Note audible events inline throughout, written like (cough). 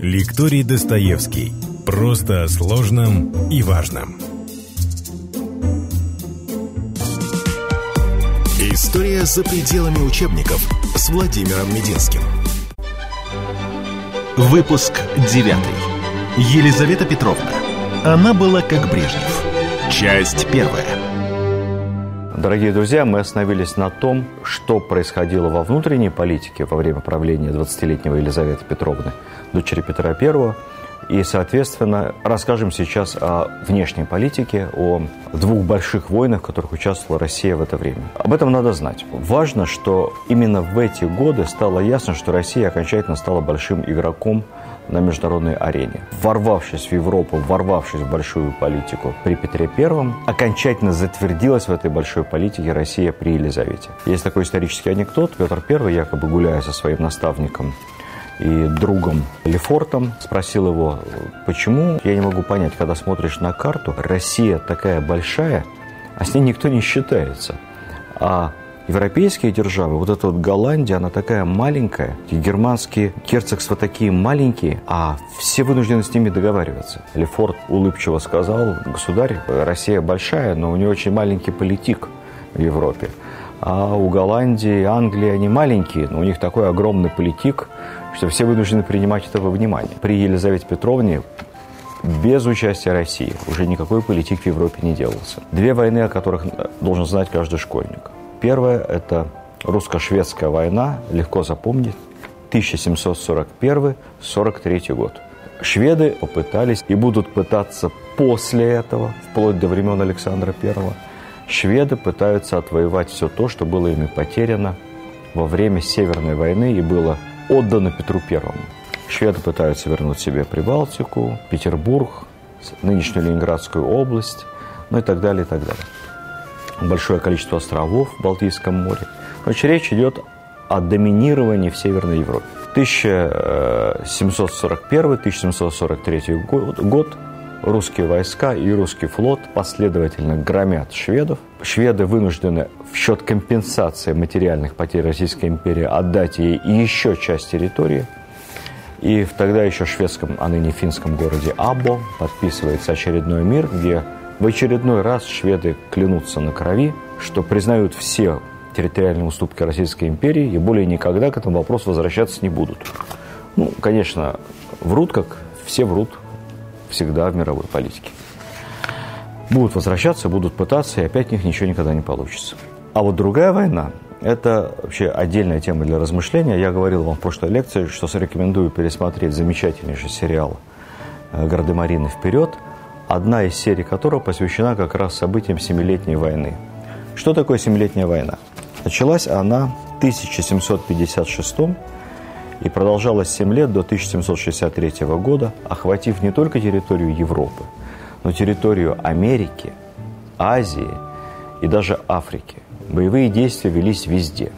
Лекторий Достоевский. Просто о сложном и важном. История за пределами учебников с Владимиром Мединским. Выпуск 9. Елизавета Петровна. Она была как Брежнев. Часть первая. Дорогие друзья, мы остановились на том, что происходило во внутренней политике во время правления 20-летнего Елизаветы Петровны, дочери Петра I. И, соответственно, расскажем сейчас о внешней политике, о двух больших войнах, в которых участвовала Россия в это время. Об этом надо знать. Важно, что именно в эти годы стало ясно, что Россия окончательно стала большим игроком на международной арене. Ворвавшись в Европу, ворвавшись в большую политику при Петре Первом, окончательно затвердилась в этой большой политике Россия при Елизавете. Есть такой исторический анекдот. Петр I, якобы гуляя со своим наставником и другом Лефортом, спросил его, почему, я не могу понять, когда смотришь на карту, Россия такая большая, а с ней никто не считается. А европейские державы, вот эта вот Голландия, она такая маленькая, и германские герцогства такие маленькие, а все вынуждены с ними договариваться. Лефорт улыбчиво сказал, государь, Россия большая, но у нее очень маленький политик в Европе. А у Голландии, Англии они маленькие, но у них такой огромный политик, что все вынуждены принимать это во внимание. При Елизавете Петровне без участия России уже никакой политик в Европе не делался. Две войны, о которых должен знать каждый школьник. Первая – это русско-шведская война, легко запомнить, 1741-43 год. Шведы попытались и будут пытаться после этого, вплоть до времен Александра I, шведы пытаются отвоевать все то, что было ими потеряно во время Северной войны и было отдано Петру Первому. Шведы пытаются вернуть себе Прибалтику, Петербург, нынешнюю Ленинградскую область, ну и так далее, и так далее большое количество островов в Балтийском море. Короче, речь идет о доминировании в Северной Европе. 1741-1743 год, год русские войска и русский флот последовательно громят шведов. Шведы вынуждены в счет компенсации материальных потерь Российской империи отдать ей еще часть территории. И в тогда еще шведском, а ныне финском городе Або подписывается очередной мир, где в очередной раз шведы клянутся на крови, что признают все территориальные уступки Российской империи и более никогда к этому вопросу возвращаться не будут. Ну, конечно, врут, как все врут всегда в мировой политике. Будут возвращаться, будут пытаться, и опять у них ничего никогда не получится. А вот другая война, это вообще отдельная тема для размышления. Я говорил вам в прошлой лекции, что рекомендую пересмотреть замечательнейший сериал «Гардемарины вперед», одна из серий которого посвящена как раз событиям Семилетней войны. Что такое Семилетняя война? Началась она в 1756 и продолжалась 7 лет до 1763 года, охватив не только территорию Европы, но территорию Америки, Азии и даже Африки. Боевые действия велись везде.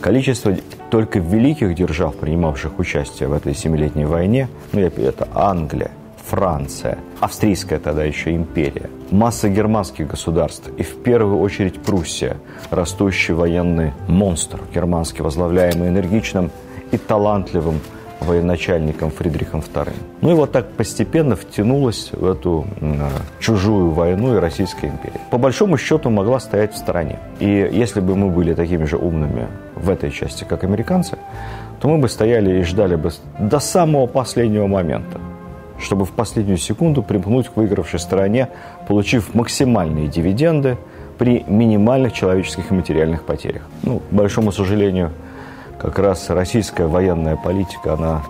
Количество только великих держав, принимавших участие в этой семилетней войне, ну, это Англия, Франция, австрийская тогда еще империя, масса германских государств и в первую очередь Пруссия, растущий военный монстр, германский, возглавляемый энергичным и талантливым военачальником Фридрихом II. Ну и вот так постепенно втянулась в эту э, чужую войну и Российская империя. По большому счету могла стоять в стороне. И если бы мы были такими же умными в этой части, как американцы, то мы бы стояли и ждали бы до самого последнего момента, чтобы в последнюю секунду примкнуть к выигравшей стороне, получив максимальные дивиденды при минимальных человеческих и материальных потерях. Ну, к большому сожалению, как раз российская военная политика, она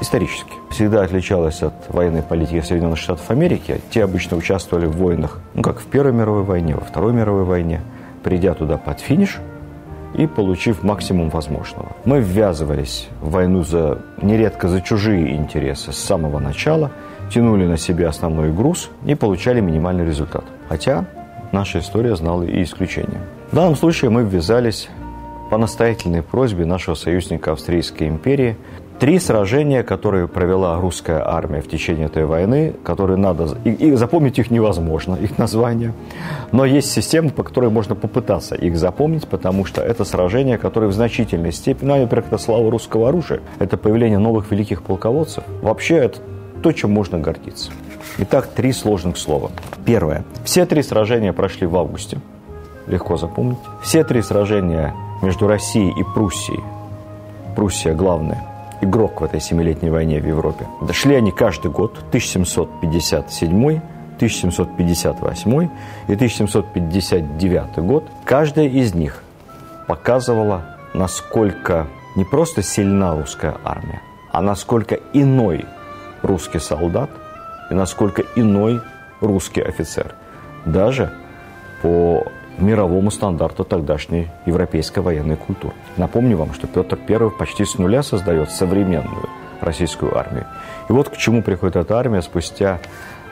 исторически всегда отличалась от военной политики Соединенных Штатов Америки. Те обычно участвовали в войнах, ну, как в Первой мировой войне, во Второй мировой войне, придя туда под финиш – и получив максимум возможного. Мы ввязывались в войну за, нередко за чужие интересы с самого начала, тянули на себе основной груз и получали минимальный результат. Хотя наша история знала и исключения. В данном случае мы ввязались по настоятельной просьбе нашего союзника Австрийской империи Три сражения, которые провела русская армия в течение этой войны, которые надо... И, и запомнить их невозможно, их название. Но есть система, по которой можно попытаться их запомнить, потому что это сражения, которые в значительной степени... Ну, во-первых, это слава русского оружия, это появление новых великих полководцев. Вообще, это то, чем можно гордиться. Итак, три сложных слова. Первое. Все три сражения прошли в августе. Легко запомнить. Все три сражения между Россией и Пруссией. Пруссия главная – игрок в этой семилетней войне в Европе. Дошли они каждый год, 1757, 1758 и 1759 год. Каждая из них показывала, насколько не просто сильна русская армия, а насколько иной русский солдат и насколько иной русский офицер. Даже по мировому стандарту тогдашней европейской военной культуры. Напомню вам, что Петр I почти с нуля создает современную российскую армию. И вот к чему приходит эта армия спустя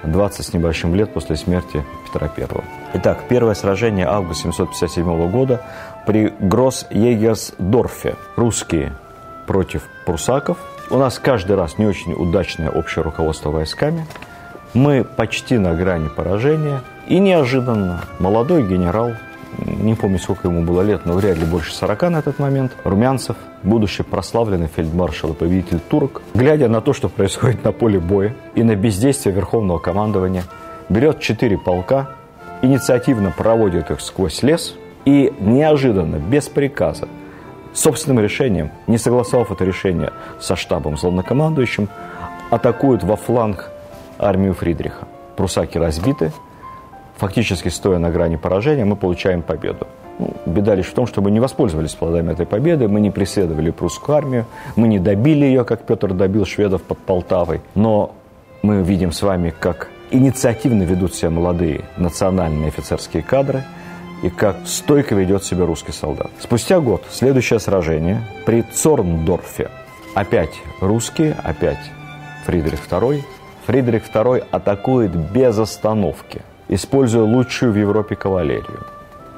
20 с небольшим лет после смерти Петра I. Итак, первое сражение августа 757 года при Гросс-Егерсдорфе. Русские против прусаков. У нас каждый раз не очень удачное общее руководство войсками. Мы почти на грани поражения – и неожиданно молодой генерал, не помню, сколько ему было лет, но вряд ли больше 40 на этот момент, Румянцев, будущий прославленный фельдмаршал и победитель турок, глядя на то, что происходит на поле боя и на бездействие Верховного командования, берет четыре полка, инициативно проводит их сквозь лес и неожиданно, без приказа, собственным решением, не согласовав это решение со штабом главнокомандующим, атакуют во фланг армию Фридриха. Прусаки разбиты, фактически стоя на грани поражения, мы получаем победу. Ну, беда лишь в том, что мы не воспользовались плодами этой победы, мы не преследовали прусскую армию, мы не добили ее, как Петр добил шведов под Полтавой. Но мы видим с вами, как инициативно ведут себя молодые национальные офицерские кадры и как стойко ведет себя русский солдат. Спустя год следующее сражение при Цорндорфе. Опять русские, опять Фридрих II. Фридрих II атакует без остановки – используя лучшую в Европе кавалерию,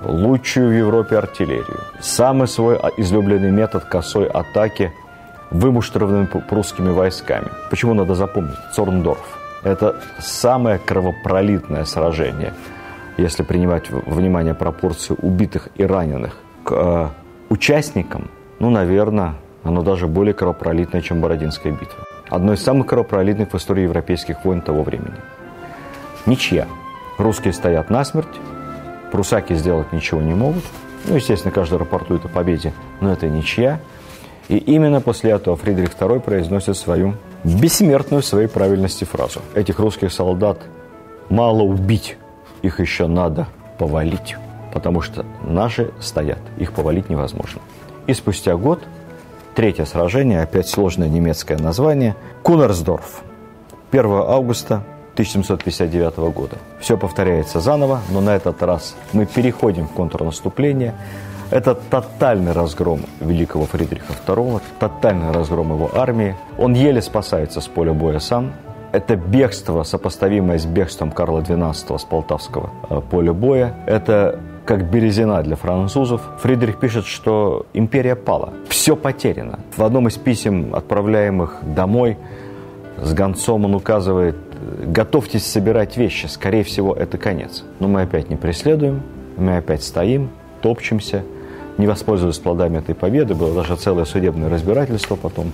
лучшую в Европе артиллерию, самый свой излюбленный метод косой атаки вымуштрованными прусскими войсками. Почему надо запомнить? Цорндорф. Это самое кровопролитное сражение, если принимать в внимание пропорции убитых и раненых к э, участникам, ну, наверное, оно даже более кровопролитное, чем Бородинская битва. Одно из самых кровопролитных в истории европейских войн того времени. Ничья. Русские стоят насмерть, прусаки сделать ничего не могут. Ну, естественно, каждый рапортует о победе, но это ничья. И именно после этого Фридрих II произносит свою бессмертную в своей правильности фразу. Этих русских солдат мало убить, их еще надо повалить, потому что наши стоят, их повалить невозможно. И спустя год, третье сражение, опять сложное немецкое название, Кунерсдорф. 1 августа 1759 года. Все повторяется заново, но на этот раз мы переходим в контрнаступление. Это тотальный разгром великого Фридриха II, тотальный разгром его армии. Он еле спасается с поля боя сам. Это бегство, сопоставимое с бегством Карла XII с Полтавского э, поля боя. Это как березина для французов. Фридрих пишет, что империя пала. Все потеряно. В одном из писем, отправляемых домой, с гонцом он указывает готовьтесь собирать вещи, скорее всего, это конец. Но мы опять не преследуем, мы опять стоим, топчемся, не воспользовались плодами этой победы, было даже целое судебное разбирательство потом.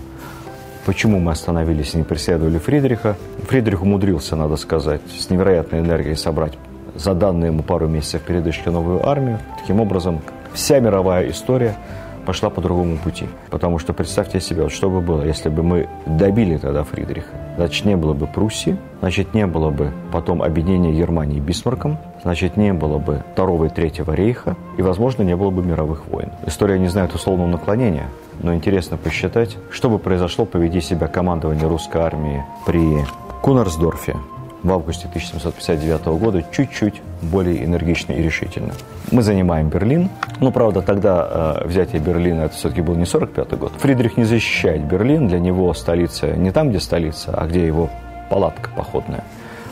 Почему мы остановились и не преследовали Фридриха? Фридрих умудрился, надо сказать, с невероятной энергией собрать за данные ему пару месяцев передышки новую армию. Таким образом, вся мировая история пошла по другому пути. Потому что представьте себе, вот что бы было, если бы мы добили тогда Фридриха. Значит, не было бы Пруссии, значит, не было бы потом объединения Германии Бисмарком, значит, не было бы Второго и Третьего рейха, и, возможно, не было бы мировых войн. История не знает условного наклонения, но интересно посчитать, что бы произошло, поведи себя командование русской армии при Кунарсдорфе, в августе 1759 года чуть-чуть более энергично и решительно. Мы занимаем Берлин. Ну, правда, тогда э, взятие Берлина это все-таки был не 45 год. Фридрих не защищает Берлин. Для него столица не там, где столица, а где его палатка походная.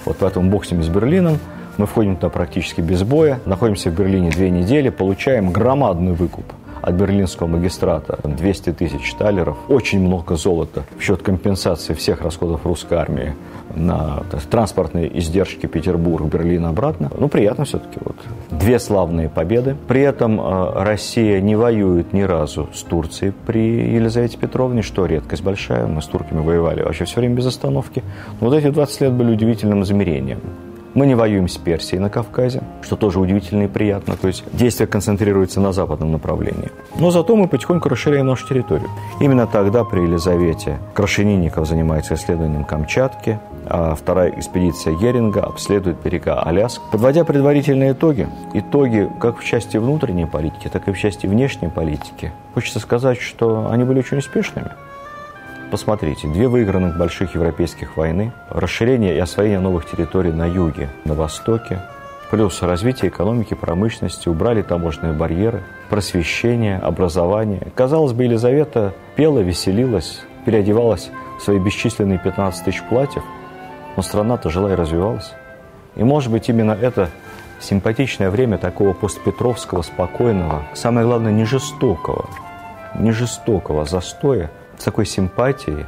Вот поэтому бог с ним с Берлином. Мы входим туда практически без боя, находимся в Берлине две недели, получаем громадный выкуп от берлинского магистрата 200 тысяч талеров, очень много золота в счет компенсации всех расходов русской армии на транспортные издержки Петербург, Берлин обратно. Ну, приятно все-таки. Вот. Две славные победы. При этом э, Россия не воюет ни разу с Турцией при Елизавете Петровне, что редкость большая. Мы с турками воевали вообще все время без остановки. Но вот эти 20 лет были удивительным измерением. Мы не воюем с Персией на Кавказе, что тоже удивительно и приятно. То есть действие концентрируется на западном направлении. Но зато мы потихоньку расширяем нашу территорию. Именно тогда при Елизавете Крашенинников занимается исследованием Камчатки, а вторая экспедиция Геринга обследует берега Аляск. Подводя предварительные итоги, итоги как в части внутренней политики, так и в части внешней политики, хочется сказать, что они были очень успешными. Посмотрите, две выигранных больших европейских войны, расширение и освоение новых территорий на юге, на востоке, плюс развитие экономики, промышленности, убрали таможенные барьеры, просвещение, образование. Казалось бы, Елизавета пела, веселилась, переодевалась в свои бесчисленные 15 тысяч платьев, но страна-то жила и развивалась. И, может быть, именно это симпатичное время такого постпетровского, спокойного, самое главное, не жестокого, не жестокого застоя – с такой симпатией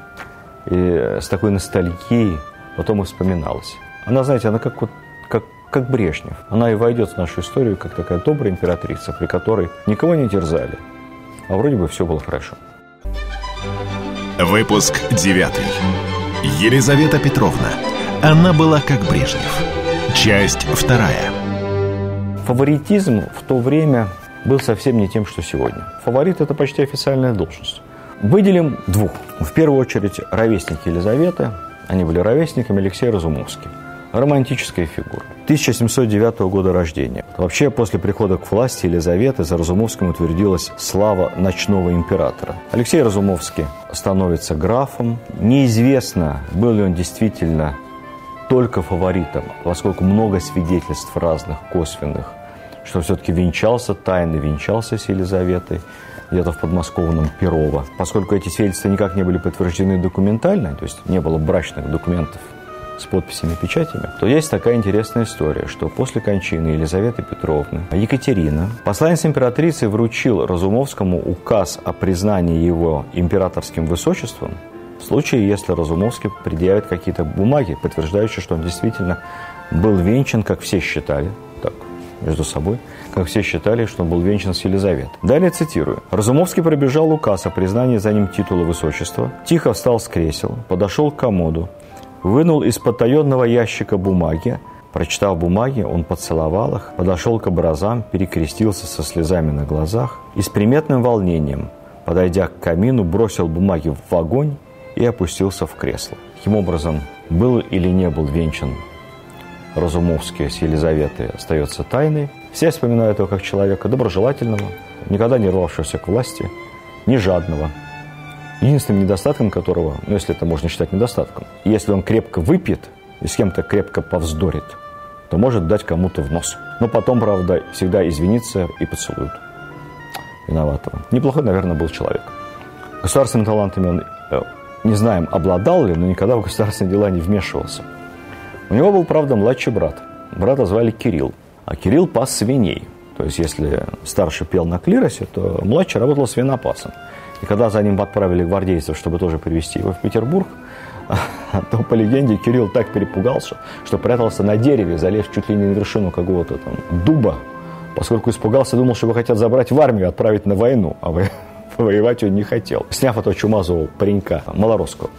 и с такой ностальгией потом и вспоминалась. Она, знаете, она как, вот, как, как Брежнев. Она и войдет в нашу историю как такая добрая императрица, при которой никого не терзали, а вроде бы все было хорошо. Выпуск девятый. Елизавета Петровна. Она была как Брежнев. Часть вторая. Фаворитизм в то время был совсем не тем, что сегодня. Фаворит – это почти официальная должность. Выделим двух. В первую очередь ровесники Елизаветы. Они были ровесниками Алексея Разумовский. Романтическая фигура. 1709 года рождения. Вообще, после прихода к власти Елизаветы за Разумовским утвердилась слава ночного императора. Алексей Разумовский становится графом. Неизвестно, был ли он действительно только фаворитом, поскольку много свидетельств разных, косвенных, что все-таки венчался тайно, венчался с Елизаветой где-то в подмосковном Перово. Поскольку эти свидетельства никак не были подтверждены документально, то есть не было брачных документов с подписями и печатями, то есть такая интересная история, что после кончины Елизаветы Петровны Екатерина, посланец императрицы, вручил Разумовскому указ о признании его императорским высочеством в случае, если Разумовский предъявит какие-то бумаги, подтверждающие, что он действительно был венчан, как все считали, так, между собой, как все считали, что он был венчан с Елизаветой. Далее цитирую. Разумовский пробежал указ о признании за ним титула высочества, тихо встал с кресел, подошел к комоду, вынул из потаенного ящика бумаги, Прочитав бумаги, он поцеловал их, подошел к образам, перекрестился со слезами на глазах и с приметным волнением, подойдя к камину, бросил бумаги в огонь и опустился в кресло. Таким образом, был или не был венчан Разумовский с Елизаветой остается тайной. Все вспоминают его как человека доброжелательного, никогда не рвавшегося к власти, не жадного. Единственным недостатком которого, ну если это можно считать недостатком, если он крепко выпьет и с кем-то крепко повздорит, то может дать кому-то в нос. Но потом, правда, всегда извиниться и поцелует виноватого. Неплохой, наверное, был человек. Государственными талантами он, э, не знаем, обладал ли, но никогда в государственные дела не вмешивался. У него был, правда, младший брат. Брата звали Кирилл. А Кирилл пас свиней. То есть, если старший пел на клиросе, то младший работал свинопасом. И когда за ним отправили гвардейцев, чтобы тоже привезти его в Петербург, (laughs) то, по легенде, Кирилл так перепугался, что прятался на дереве, залез чуть ли не на вершину какого-то там дуба, поскольку испугался, думал, что его хотят забрать в армию, отправить на войну, а (laughs) воевать он не хотел. Сняв этого чумазового паренька, малоросского,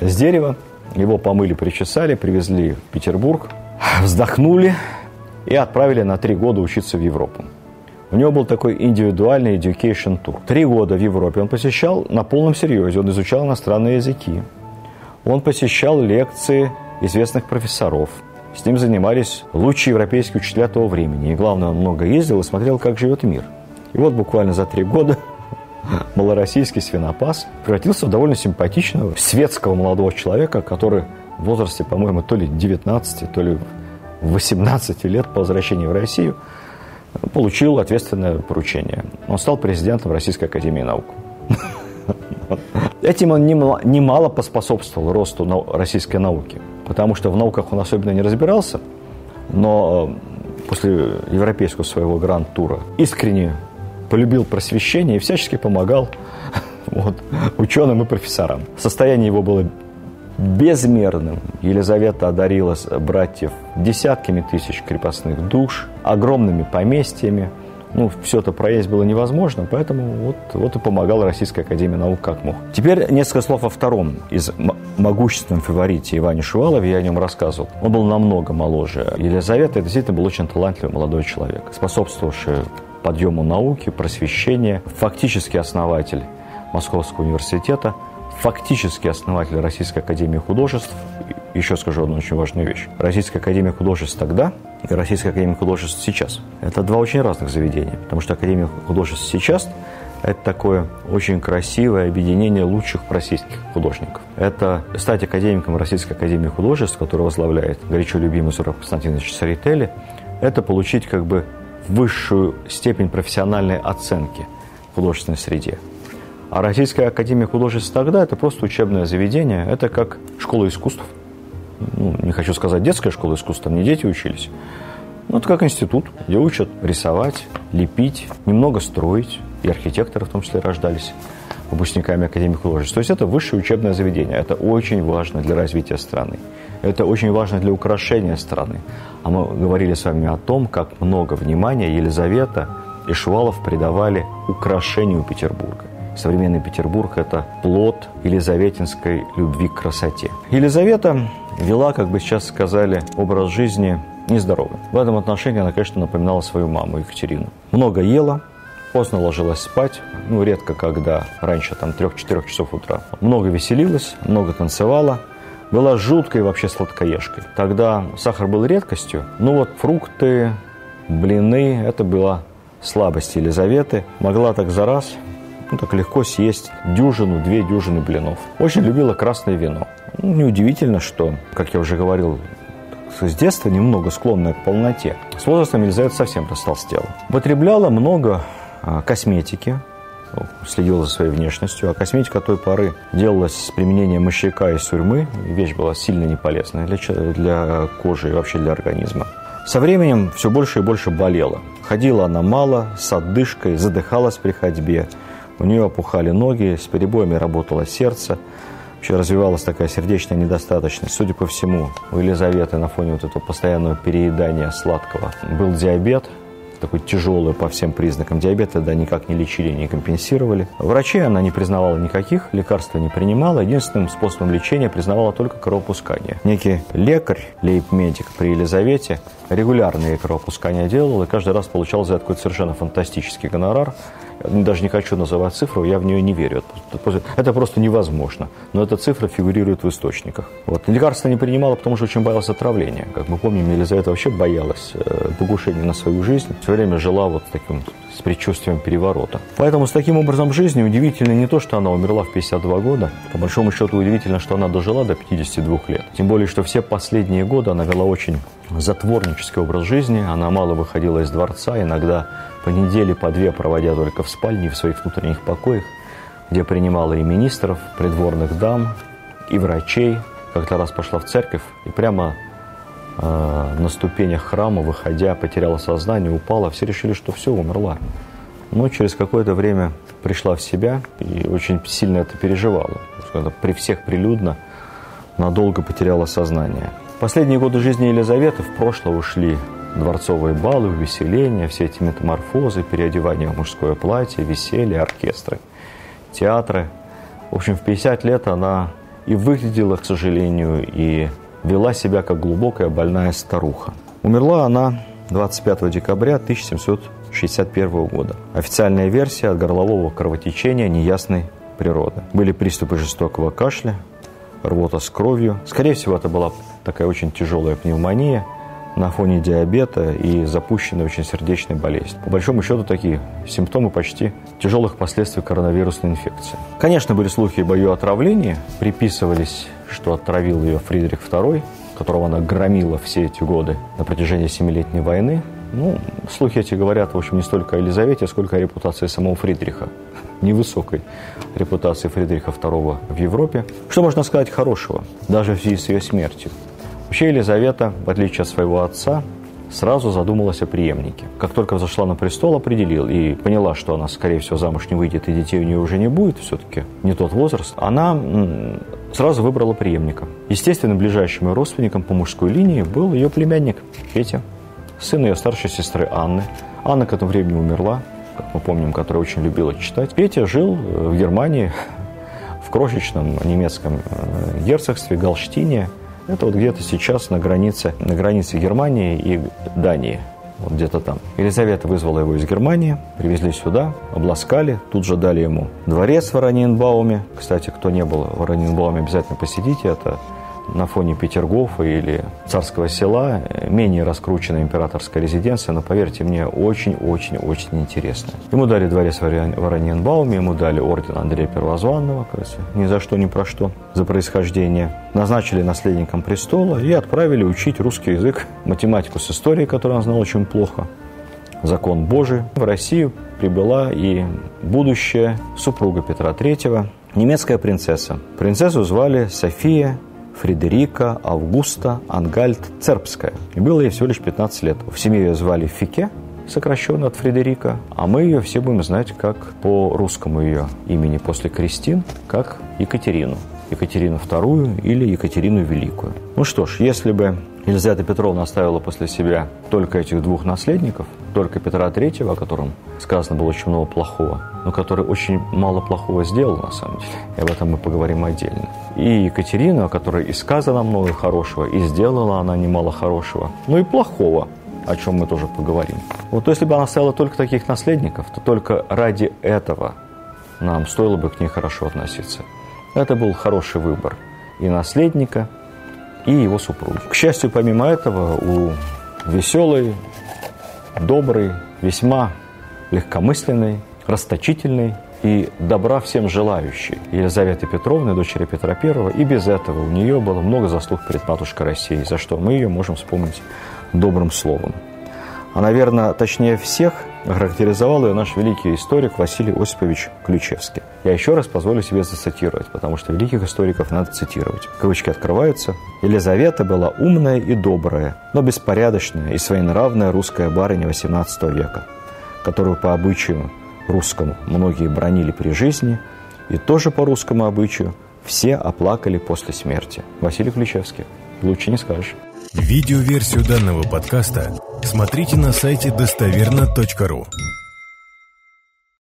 с дерева, его помыли, причесали, привезли в Петербург, (laughs) вздохнули и отправили на три года учиться в Европу. У него был такой индивидуальный education тур. Три года в Европе он посещал на полном серьезе, он изучал иностранные языки. Он посещал лекции известных профессоров. С ним занимались лучшие европейские учителя того времени. И главное, он много ездил и смотрел, как живет мир. И вот буквально за три года (laughs) малороссийский свинопас превратился в довольно симпатичного светского молодого человека, который в возрасте, по-моему, то ли 19, то ли 18 лет по возвращении в Россию получил ответственное поручение. Он стал президентом Российской Академии Наук. Этим он немало поспособствовал росту российской науки, потому что в науках он особенно не разбирался, но э, после европейского своего гранд-тура искренне полюбил просвещение и всячески помогал (laughs) вот, ученым и профессорам. Состояние его было безмерным. Елизавета одарила братьев десятками тысяч крепостных душ, огромными поместьями. Ну, все это проесть было невозможно, поэтому вот, вот и помогал Российская Академия Наук как мог. Теперь несколько слов о втором из могущественном фаворите Иване Шувалове, я о нем рассказывал. Он был намного моложе. Елизавета действительно был очень талантливый молодой человек, способствовавший подъему науки, просвещения, фактически основатель Московского университета, фактически основатель Российской Академии Художеств. Еще скажу одну очень важную вещь. Российская Академия Художеств тогда и Российская Академия Художеств сейчас – это два очень разных заведения. Потому что Академия Художеств сейчас – это такое очень красивое объединение лучших российских художников. Это стать академиком Российской Академии Художеств, который возглавляет горячо любимый Сураб Константинович Сарители, это получить как бы высшую степень профессиональной оценки в художественной среде. А Российская Академия Художеств тогда – это просто учебное заведение, это как школа искусств. Ну, не хочу сказать детская школа искусств, там не дети учились. Ну, это как институт, где учат рисовать, лепить, немного строить, и архитекторы в том числе рождались выпускниками Академии художеств. То есть это высшее учебное заведение. Это очень важно для развития страны. Это очень важно для украшения страны. А мы говорили с вами о том, как много внимания Елизавета и Шувалов придавали украшению Петербурга. Современный Петербург – это плод елизаветинской любви к красоте. Елизавета вела, как бы сейчас сказали, образ жизни нездоровый. В этом отношении она, конечно, напоминала свою маму Екатерину. Много ела, поздно ложилась спать, ну, редко когда, раньше, там, 3-4 часов утра. Много веселилась, много танцевала, была жуткой вообще сладкоежкой. Тогда сахар был редкостью, ну вот фрукты, блины, это была слабость Елизаветы. Могла так за раз ну, так легко съесть дюжину, две дюжины блинов. Очень любила красное вино. Ну, неудивительно, что, как я уже говорил, с детства немного склонная к полноте. С возрастом Елизавета совсем растолстела. Употребляла много а, косметики, следила за своей внешностью, а косметика той поры делалась с применением мощака и сурьмы. Вещь была сильно неполезная для, для кожи и вообще для организма. Со временем все больше и больше болела. Ходила она мало, с отдышкой, задыхалась при ходьбе. У нее опухали ноги, с перебоями работало сердце. Вообще развивалась такая сердечная недостаточность. Судя по всему, у Елизаветы на фоне вот этого постоянного переедания сладкого был диабет, такой тяжелый по всем признакам диабета, да, никак не лечили, не компенсировали. Врачей она не признавала никаких, лекарств не принимала. Единственным способом лечения признавала только кровопускание. Некий лекарь, лейб-медик при Елизавете регулярные кровопускания делал и каждый раз получал за это какой-то совершенно фантастический гонорар даже не хочу называть цифру, я в нее не верю. Это просто невозможно. Но эта цифра фигурирует в источниках. Вот. Лекарства не принимала, потому что очень боялась отравления. Как мы помним, Елизавета вообще боялась э, покушения на свою жизнь. Все время жила вот таким с предчувствием переворота. Поэтому с таким образом жизни удивительно не то, что она умерла в 52 года. По большому счету удивительно, что она дожила до 52 лет. Тем более, что все последние годы она вела очень затворнический образ жизни. Она мало выходила из дворца, иногда по неделе, по две проводя только в спальне, в своих внутренних покоях, где принимала и министров, придворных дам, и врачей. Как-то раз пошла в церковь и прямо э, на ступенях храма, выходя, потеряла сознание, упала. Все решили, что все, умерла. Но через какое-то время пришла в себя и очень сильно это переживала. При всех прилюдно надолго потеряла сознание. Последние годы жизни Елизаветы в прошлое ушли дворцовые балы, увеселения, все эти метаморфозы, переодевание в мужское платье, веселье, оркестры, театры. В общем, в 50 лет она и выглядела, к сожалению, и вела себя как глубокая больная старуха. Умерла она 25 декабря 1761 года. Официальная версия от горлового кровотечения неясной природы. Были приступы жестокого кашля, рвота с кровью. Скорее всего, это была такая очень тяжелая пневмония – на фоне диабета и запущенной очень сердечной болезни. По большому счету такие симптомы почти тяжелых последствий коронавирусной инфекции. Конечно, были слухи об ее отравлении, приписывались, что отравил ее Фридрих II, которого она громила все эти годы на протяжении Семилетней войны. Ну, слухи эти говорят, в общем, не столько о Елизавете, сколько о репутации самого Фридриха. (laughs) Невысокой репутации Фридриха II в Европе. Что можно сказать хорошего, даже в связи с ее смертью? Вообще Елизавета, в отличие от своего отца, сразу задумалась о преемнике. Как только взошла на престол, определил и поняла, что она, скорее всего, замуж не выйдет и детей у нее уже не будет, все-таки не тот возраст, она сразу выбрала преемника. Естественно, ближайшим ее родственником по мужской линии был ее племянник Петя, сын ее старшей сестры Анны. Анна к этому времени умерла, как мы помним, которая очень любила читать. Петя жил э, в Германии, (laughs) в крошечном немецком э, герцогстве Галштине. Это вот где-то сейчас на границе, на границе Германии и Дании вот где-то там. Елизавета вызвала его из Германии, привезли сюда, обласкали, тут же дали ему дворец в Ораньенбауме. Кстати, кто не был в Ораньенбауме, обязательно посетите, это на фоне Петергофа или Царского села менее раскрученная императорская резиденция, но, поверьте мне, очень-очень-очень интересная. Ему дали дворец в Ораньенбауме, ему дали орден Андрея Первозванного, кажется, ни за что, ни про что, за происхождение. Назначили наследником престола и отправили учить русский язык, математику с историей, которую он знал очень плохо, закон Божий. В Россию прибыла и будущая супруга Петра III, немецкая принцесса. Принцессу звали София Фредерика Августа Ангальд Цербская. И было ей всего лишь 15 лет. В семье ее звали Фике, сокращенно от Фредерика, а мы ее все будем знать как по русскому ее имени после Кристин, как Екатерину. Екатерину II или Екатерину Великую. Ну что ж, если бы Елизавета Петровна оставила после себя только этих двух наследников, только Петра III, о котором сказано было очень много плохого, но который очень мало плохого сделал на самом деле, и об этом мы поговорим отдельно. И Екатерину, о которой и сказано много хорошего, и сделала она немало хорошего, но и плохого, о чем мы тоже поговорим. Вот если бы она оставила только таких наследников, то только ради этого нам стоило бы к ней хорошо относиться. Это был хороший выбор и наследника, и его супруги. К счастью, помимо этого, у веселой, доброй, весьма легкомысленной, расточительной и добра всем желающей Елизаветы Петровны, дочери Петра I, и без этого у нее было много заслуг перед матушкой России, за что мы ее можем вспомнить добрым словом. А, наверное, точнее всех характеризовал ее наш великий историк Василий Осипович Ключевский. Я еще раз позволю себе зацитировать, потому что великих историков надо цитировать. Кавычки открываются. Елизавета была умная и добрая, но беспорядочная и своенравная русская барыня XVIII века, которую по обычаю русскому многие бронили при жизни, и тоже по русскому обычаю все оплакали после смерти. Василий Ключевский. Лучше не скажешь. Видеоверсию данного подкаста смотрите на сайте достоверно.ру.